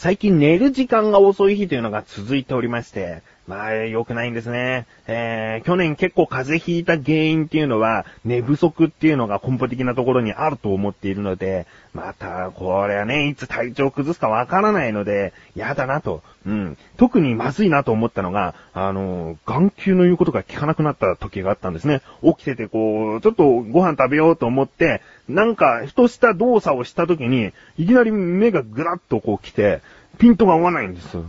最近寝る時間が遅い日というのが続いておりまして、まあ、良くないんですね。えー、去年結構風邪ひいた原因っていうのは、寝不足っていうのが根本的なところにあると思っているので、また、これはね、いつ体調崩すかわからないので、嫌だなと。うん。特にまずいなと思ったのが、あの、眼球の言うことが聞かなくなった時があったんですね。起きててこう、ちょっとご飯食べようと思って、なんか、ふとした動作をした時に、いきなり目がぐらっとこう来て、ピントが合わないんですよ。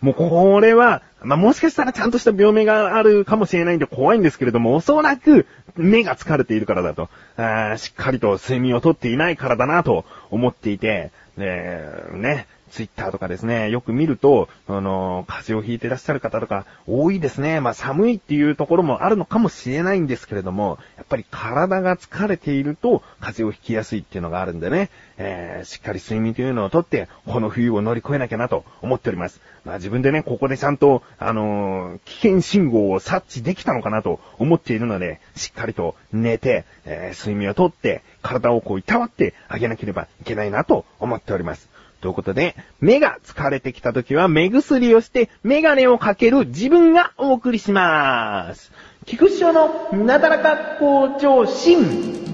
もうこれは、まあ、もしかしたらちゃんとした病名があるかもしれないんで怖いんですけれども、おそらく目が疲れているからだと、あしっかりと睡眠をとっていないからだなと思っていて、で、ね、ツイッターとかですね、よく見ると、あの、風邪をひいてらっしゃる方とか多いですね。まあ寒いっていうところもあるのかもしれないんですけれども、やっぱり体が疲れていると風邪をひきやすいっていうのがあるんでね、えー、しっかり睡眠というのをとって、この冬を乗り越えなきゃなと思っております。まあ自分でね、ここでちゃんと、あのー危険信号を察知できたのかなと思っているので、しっかりと寝て、えー睡眠をとって、体をこういたわってあげなければいけないなと思っております。ということで、目が疲れてきた時は目薬をしてメガネをかける自分がお送りします。菊師匠のなだらか向上心。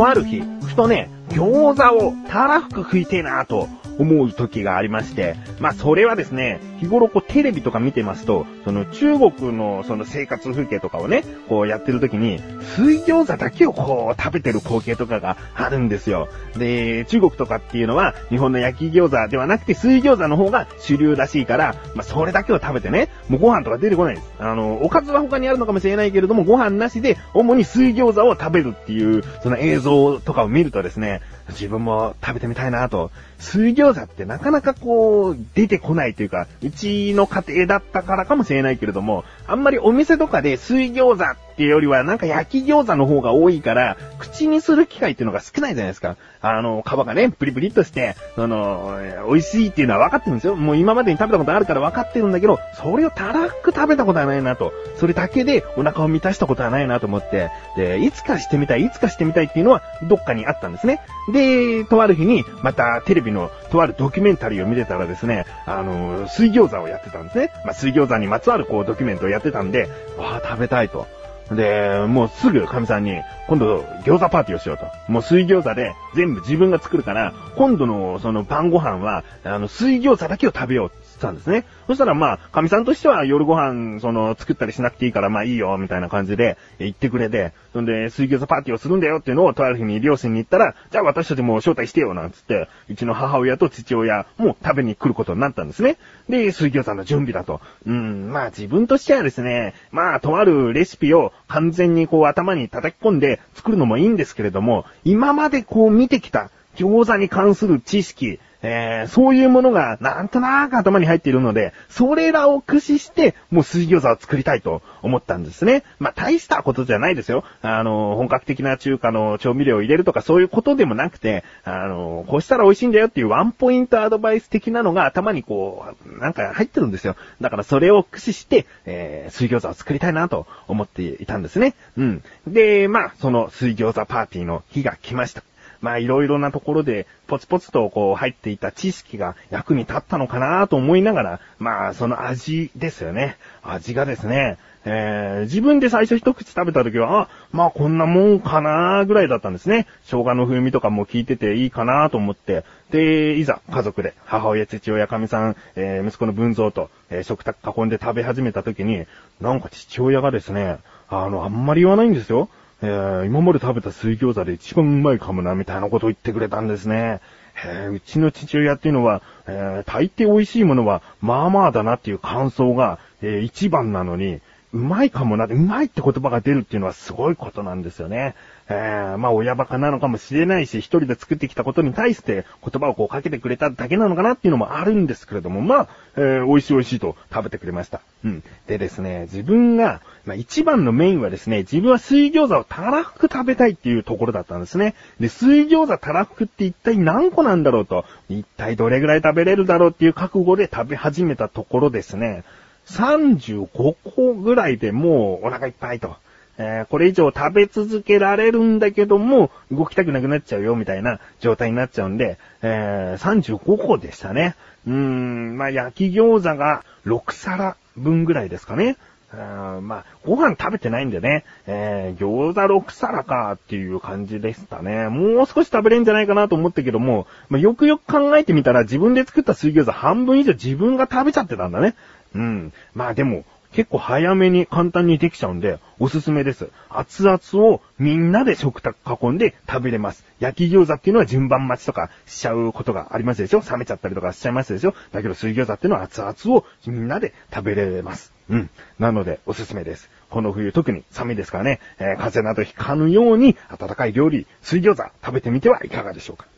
とある日、ふとね、餃子をたらふく食いてえなと思う時がありまして、まあそれはですね、日頃こうテレビとか見てますと、その中国のその生活風景とかをね、こうやってる時に、水餃子だけをこう食べてる光景とかがあるんですよ。で、中国とかっていうのは日本の焼き餃子ではなくて水餃子の方が主流らしいから、まあそれだけを食べてね、もうご飯とか出てこないです。あの、おかずは他にあるのかもしれないけれども、ご飯なしで主に水餃子を食べるっていう、その映像とかを見るとですね、自分も食べてみたいなと。水餃子ってなかなかこう、出てこないというか、うちの家庭だったからかもしれないけれども、あんまりお店とかで水餃子っていうよりはなんか焼き餃子の方が多いから、口にする機会っていうのが少ないじゃないですか。あの、皮がね、プリプリっとして、その、美味しいっていうのは分かってるんですよ。もう今までに食べたことあるから分かってるんだけど、それをたらふく食べたことはないなと。それだけでお腹を満たしたことはないなと思って、で、いつかしてみたい、いつかしてみたいっていうのはどっかにあったんですね。で、とある日に、またテレビのとあるドキュメンタリーを見てたらですね、あの、水餃子をやってたんですね。まあ、水餃子にまつわるこうドキュメントをやってたんで、わあ、食べたいと。で、もうすぐ神さんに、今度餃子パーティーをしようと。もう水餃子で全部自分が作るから、今度のその晩ご飯は、あの、水餃子だけを食べようたんですね。そしたらまあ、神さんとしては夜ご飯、その、作ったりしなくていいからまあいいよ、みたいな感じで言ってくれて、そんで、水餃子パーティーをするんだよっていうのをとある日に両親に言ったら、じゃあ私たちも招待してよ、なんつって、うちの母親と父親も食べに来ることになったんですね。で、水餃子の準備だと。うん、まあ自分としてはですね、まあとあるレシピを完全にこう頭に叩き込んで作るのもいいんですけれども、今までこう見てきた餃子に関する知識、えー、そういうものがなんとなく頭に入っているので、それらを駆使して、もう水餃子を作りたいと思ったんですね。まあ大したことじゃないですよ。あの、本格的な中華の調味料を入れるとかそういうことでもなくて、あの、こうしたら美味しいんだよっていうワンポイントアドバイス的なのが頭にこう、なんか入ってるんですよ。だからそれを駆使して、えー、水餃子を作りたいなと思っていたんですね。うん。で、まあ、その水餃子パーティーの日が来ました。まあいろいろなところでポツポツとこう入っていた知識が役に立ったのかなと思いながら、まあその味ですよね。味がですね、えー、自分で最初一口食べた時は、あ、まあこんなもんかなぐらいだったんですね。生姜の風味とかも効いてていいかなと思って。で、いざ家族で母親、父親、神さん、えー、息子の文蔵と、えー、食卓囲んで食べ始めた時に、なんか父親がですね、あの、あんまり言わないんですよ。えー、今まで食べた水餃子で一番うまいかもな、みたいなことを言ってくれたんですね。えー、うちの父親っていうのは、えー、大抵美味しいものは、まあまあだなっていう感想が、えー、一番なのに、うまいかもな、うまいって言葉が出るっていうのはすごいことなんですよね。えー、まあ親バカなのかもしれないし、一人で作ってきたことに対して言葉をこうかけてくれただけなのかなっていうのもあるんですけれども、まあ、えー、美味しい美味しいと食べてくれました。うん。でですね、自分が、まあ一番のメインはですね、自分は水餃子をたらふく食べたいっていうところだったんですね。で、水餃子たらふくって一体何個なんだろうと、一体どれぐらい食べれるだろうっていう覚悟で食べ始めたところですね、35個ぐらいでもうお腹いっぱいと。えー、これ以上食べ続けられるんだけども、動きたくなくなっちゃうよ、みたいな状態になっちゃうんで、えー、35個でしたね。うーん、まあ、焼き餃子が6皿分ぐらいですかね。まあ、ご飯食べてないんでね、えー、餃子6皿かっていう感じでしたね。もう少し食べれんじゃないかなと思ったけども、まあ、よくよく考えてみたら自分で作った水餃子半分以上自分が食べちゃってたんだね。うん。まあでも、結構早めに簡単にできちゃうんで、おすすめです。熱々をみんなで食卓囲んで食べれます。焼き餃子っていうのは順番待ちとかしちゃうことがありますでしょ？冷めちゃったりとかしちゃいますでしょ？だけど水餃子っていうのは熱々をみんなで食べれます。うん。なので、おすすめです。この冬特に寒いですからね、えー、風邪などひかぬように温かい料理、水餃子食べてみてはいかがでしょうか。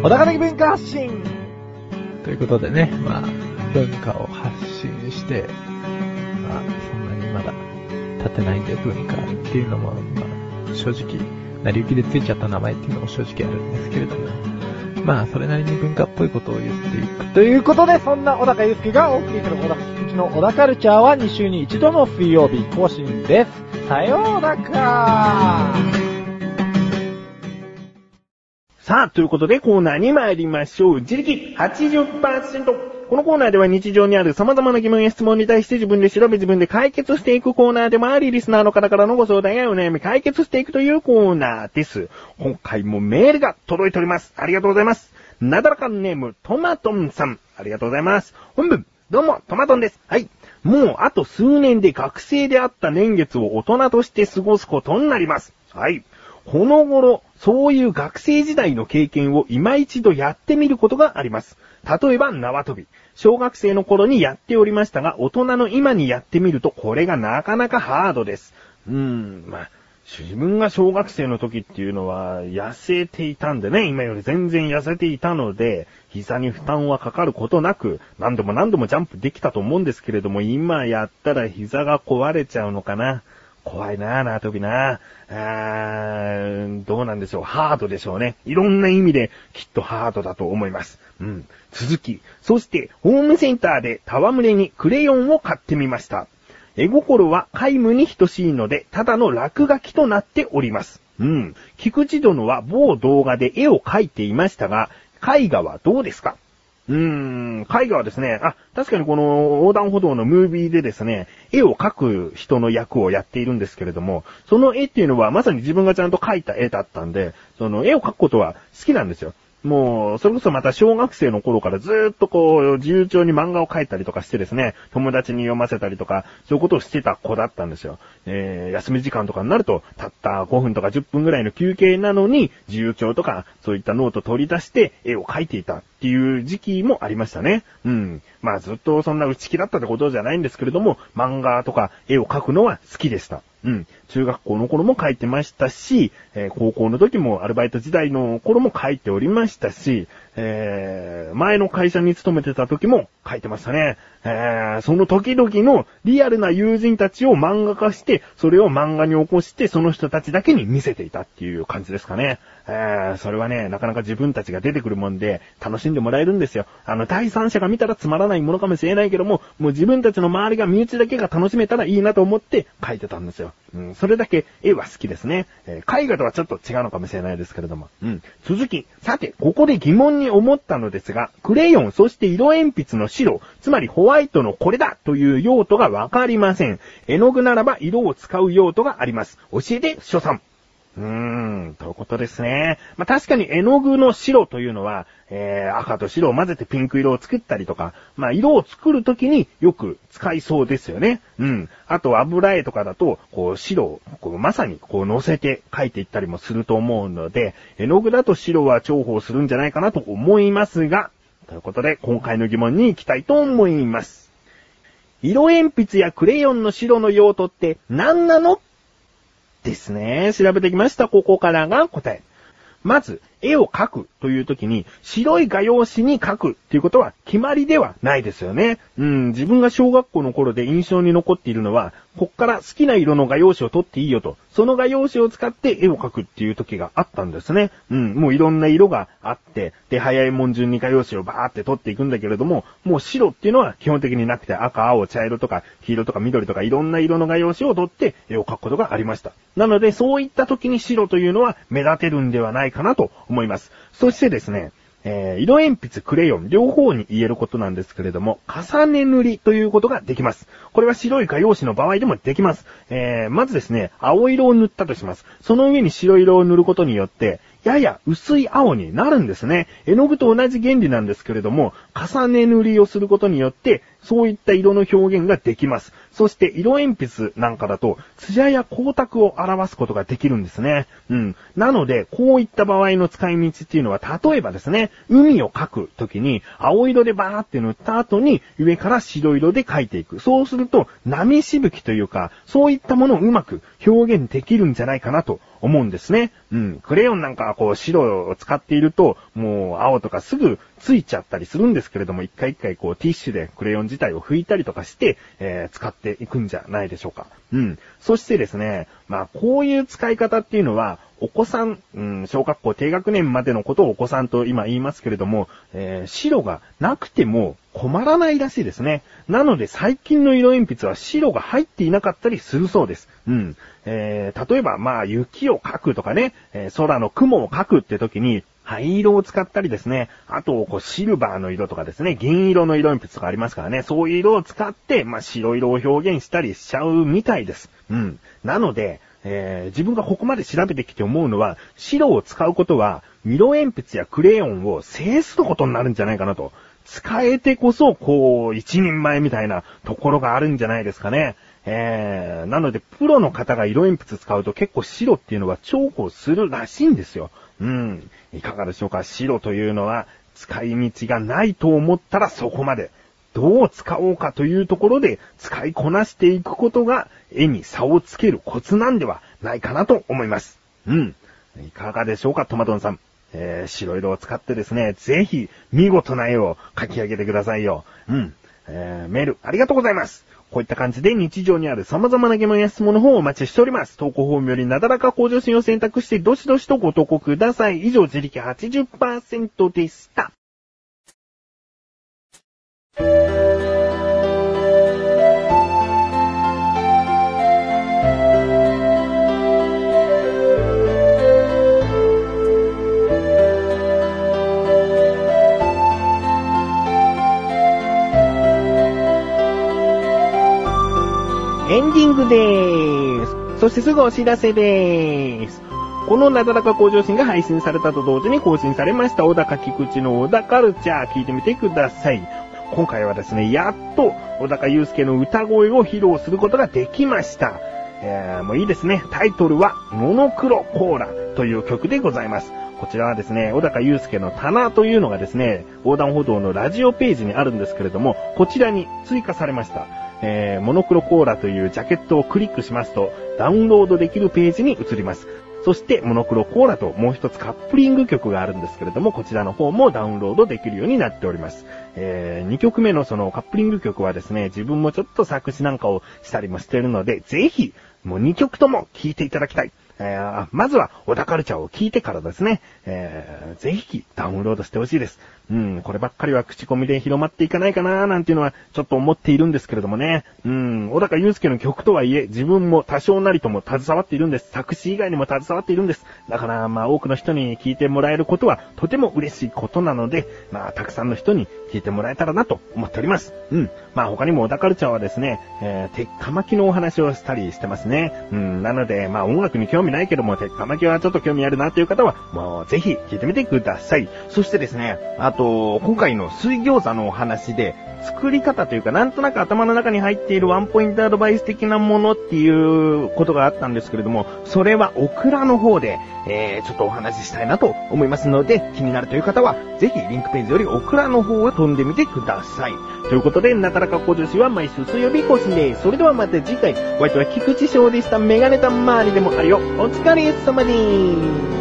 小高的文化発信ということでね、まあ、文化を発信して、まあ、そんなにまだ立てないんで文化っていうのも、まあ、正直、成り行きでついちゃった名前っていうのも正直あるんですけれども、まあ、それなりに文化っぽいことを言っていく。ということで、そんな小高祐介がお送りする小高祐の小高カルチャーは2週に1度の水曜日更新です。さようならさあ、ということでコーナーに参りましょう。自力80%。このコーナーでは日常にある様々な疑問や質問に対して自分で調べ自分で解決していくコーナーでもあり、リスナーの方からのご相談やお悩み解決していくというコーナーです。今回もメールが届いております。ありがとうございます。なだらかんネーム、トマトンさん。ありがとうございます。本文、どうも、トマトンです。はい。もうあと数年で学生であった年月を大人として過ごすことになります。はい。この頃、そういう学生時代の経験を今一度やってみることがあります。例えば縄跳び。小学生の頃にやっておりましたが、大人の今にやってみると、これがなかなかハードです。うーん、まあ、自分が小学生の時っていうのは、痩せていたんでね、今より全然痩せていたので、膝に負担はかかることなく、何度も何度もジャンプできたと思うんですけれども、今やったら膝が壊れちゃうのかな。怖いなぁ、縄跳びなぁ。どうなんでしょう。ハードでしょうね。いろんな意味できっとハードだと思います。うん。続き、そしてホームセンターで戯れにクレヨンを買ってみました。絵心は皆無に等しいので、ただの落書きとなっております。うん。菊池殿は某動画で絵を描いていましたが、絵画はどうですか？うーん、絵画はですね、あ、確かにこの横断歩道のムービーでですね、絵を描く人の役をやっているんですけれども、その絵っていうのはまさに自分がちゃんと描いた絵だったんで、その絵を描くことは好きなんですよ。もう、それこそまた小学生の頃からずーっとこう、自由帳に漫画を描いたりとかしてですね、友達に読ませたりとか、そういうことをしてた子だったんですよ。えー、休み時間とかになると、たった5分とか10分ぐらいの休憩なのに、自由帳とか、そういったノート取り出して絵を描いていたっていう時期もありましたね。うん。まあずっとそんな内気だったってことじゃないんですけれども、漫画とか絵を描くのは好きでした。うん。中学校の頃も書いてましたし、えー、高校の時もアルバイト時代の頃も書いておりましたし、えー、前の会社に勤めてた時も書いてましたね。えー、その時々のリアルな友人たちを漫画化して、それを漫画に起こして、その人たちだけに見せていたっていう感じですかね。えー、それはね、なかなか自分たちが出てくるもんで、楽しんでもらえるんですよ。あの、第三者が見たらつまらないものかもしれないけども、もう自分たちの周りが身内だけが楽しめたらいいなと思って書いてたんですよ。うん、それだけ絵は好きですね。えー、絵画とはちょっと違うのかもしれないですけれども。うん。続き。さて、ここで疑問に思ったのですが、クレヨン、そして色鉛筆の白、つまりホワイトのこれだという用途がわかりません。絵の具ならば色を使う用途があります。教えて、所さん。うーん、ということですね。まあ、確かに絵の具の白というのは、えー、赤と白を混ぜてピンク色を作ったりとか、まあ、色を作るときによく使いそうですよね。うん。あと油絵とかだと、こう白を、こうまさにこう乗せて描いていったりもすると思うので、絵の具だと白は重宝するんじゃないかなと思いますが、ということで、今回の疑問に行きたいと思います。色鉛筆やクレヨンの白の用途って何なのですね。調べてきました。ここからが答え。まず、絵を描くという時に、白い画用紙に描くっていうことは決まりではないですよね。うん、自分が小学校の頃で印象に残っているのは、こっから好きな色の画用紙を取っていいよと、その画用紙を使って絵を描くっていう時があったんですね。うん、もういろんな色があって、で、早いもん順に画用紙をバーって取っていくんだけれども、もう白っていうのは基本的になくて赤、青、茶色とか黄色とか緑とかいろんな色の画用紙を取って絵を描くことがありました。なので、そういった時に白というのは目立てるんではないかなと思います。そしてですね、えー、色鉛筆、クレヨン、両方に言えることなんですけれども、重ね塗りということができます。これは白い画用紙の場合でもできます。えー、まずですね、青色を塗ったとします。その上に白色を塗ることによって、やや薄い青になるんですね。絵の具と同じ原理なんですけれども、重ね塗りをすることによって、そういった色の表現ができます。そして色鉛筆なんかだと、艶や光沢を表すことができるんですね。うん。なので、こういった場合の使い道っていうのは、例えばですね、海を描くときに、青色でバーって塗った後に、上から白色で描いていく。そうすると、波しぶきというか、そういったものをうまく表現できるんじゃないかなと思うんですね。うん。クレヨンなんかはこう白を使っていると、もう青とかすぐついちゃったりするんですけれども、一回一回こうティッシュでクレヨン自体を拭いたりとかして、えー、使っていくんじゃないでしょうか。うん。そしてですね、まあこういう使い方っていうのは、お子さん、うん、小学校低学年までのことをお子さんと今言いますけれども、えー、白がなくても困らないらしいですね。なので最近の色鉛筆は白が入っていなかったりするそうです。うん。えー、例えばまあ雪を描くとかね、えー、空の雲を描くって時に、灰色を使ったりですね、あと、こう、シルバーの色とかですね、銀色の色鉛筆とかありますからね、そういう色を使って、まあ、白色を表現したりしちゃうみたいです。うん。なので、えー、自分がここまで調べてきて思うのは、白を使うことは、色鉛筆やクレヨンを制することになるんじゃないかなと。使えてこそ、こう、一人前みたいなところがあるんじゃないですかね。えー、なので、プロの方が色鉛筆使うと結構白っていうのは重宝するらしいんですよ。うん。いかがでしょうか？白というのは、使い道がないと思ったらそこまで。どう使おうかというところで使いこなしていくことが絵に差をつけるコツなんではないかなと思います。うん。いかがでしょうか、トマトンさん。えー、白色を使ってですね、ぜひ見事な絵を描き上げてくださいよ。うん。えー、メールありがとうございます。こういった感じで日常にある様々な疑問や質問の方をお待ちしております。投稿フォームよりなだらか向上心を選択してどしどしとご投稿ください。以上、自力80%でした。ングでーす。そしてすぐお知らせでーす。このなだらか向上心が配信されたと同時に更新されました小高菊池の小田カルチャー聞いてみてください。今回はですね、やっと小高祐介の歌声を披露することができました。えー、もういいですね。タイトルは、モノクロコーラという曲でございます。こちらはですね、小高祐介の棚というのがですね、横断歩道のラジオページにあるんですけれども、こちらに追加されました。えー、モノクロコーラというジャケットをクリックしますと、ダウンロードできるページに移ります。そして、モノクロコーラともう一つカップリング曲があるんですけれども、こちらの方もダウンロードできるようになっております。えー、2曲目のそのカップリング曲はですね、自分もちょっと作詞なんかをしたりもしているので、ぜひ、もう2曲とも聴いていただきたい。えー、まずは、小田カルチャーを聞いてからですね、えー、ぜひダウンロードしてほしいです。うん、こればっかりは口コミで広まっていかないかなーなんていうのはちょっと思っているんですけれどもね。うん、小高祐介の曲とはいえ、自分も多少なりとも携わっているんです。作詞以外にも携わっているんです。だから、まあ多くの人に聞いてもらえることはとても嬉しいことなので、まあたくさんの人に聞いてもらえたらなと思っております。うん。まあ他にも小田カルチャーはですね、えー、鉄火巻きのお話をしたりしてますね。うん、なので、まあ音楽に興味ないけども、鉄火巻きはちょっと興味あるなという方は、もうぜひ聞いてみてください。そしてですね、あと、今回の水餃子のお話で、作り方というか、なんとなく頭の中に入っているワンポイントアドバイス的なものっていうことがあったんですけれども、それはオクラの方で、えー、ちょっとお話ししたいなと思いますので、気になるという方は、ぜひリンクページよりオクラの方を飛んでみてください。ということで、なかなか小女子は毎週水曜日更新です。それではまた次回、お相手は菊池翔でした。メガネタ周りでもあるよ。お疲れ様です。